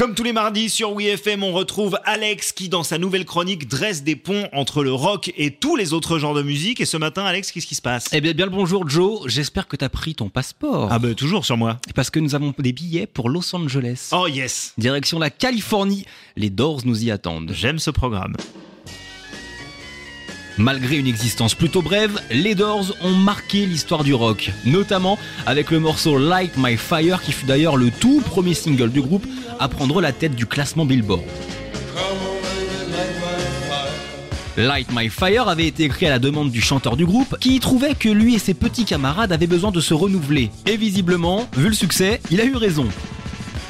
Comme tous les mardis sur WeFM, on retrouve Alex qui, dans sa nouvelle chronique, dresse des ponts entre le rock et tous les autres genres de musique. Et ce matin, Alex, qu'est-ce qui se passe? Eh bien, bien le bonjour Joe, j'espère que t'as pris ton passeport. Ah bah toujours sur moi. Parce que nous avons des billets pour Los Angeles. Oh yes Direction la Californie, les Doors nous y attendent. J'aime ce programme. Malgré une existence plutôt brève, les Doors ont marqué l'histoire du rock, notamment avec le morceau Light My Fire qui fut d'ailleurs le tout premier single du groupe à prendre la tête du classement Billboard. Light My Fire avait été écrit à la demande du chanteur du groupe qui trouvait que lui et ses petits camarades avaient besoin de se renouveler. Et visiblement, vu le succès, il a eu raison.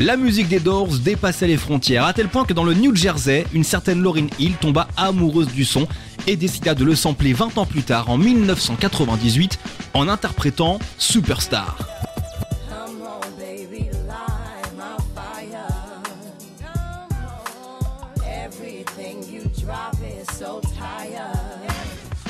La musique des Doors dépassait les frontières, à tel point que dans le New Jersey, une certaine Lauryn Hill tomba amoureuse du son et décida de le sampler 20 ans plus tard, en 1998, en interprétant Superstar.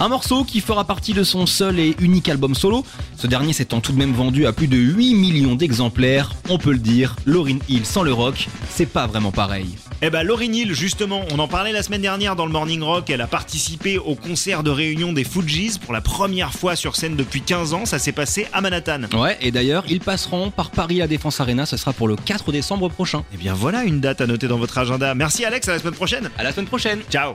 Un morceau qui fera partie de son seul et unique album solo, ce dernier s'étant tout de même vendu à plus de 8 millions d'exemplaires, on peut le dire, Lauryn Hill sans le rock, c'est pas vraiment pareil. Eh ben Lauryn Hill, justement, on en parlait la semaine dernière dans le Morning Rock, elle a participé au concert de réunion des Fujis pour la première fois sur scène depuis 15 ans, ça s'est passé à Manhattan. Ouais, et d'ailleurs, ils passeront par Paris à Défense Arena, ce sera pour le 4 décembre prochain. Eh bien voilà une date à noter dans votre agenda. Merci Alex, à la semaine prochaine. À la semaine prochaine Ciao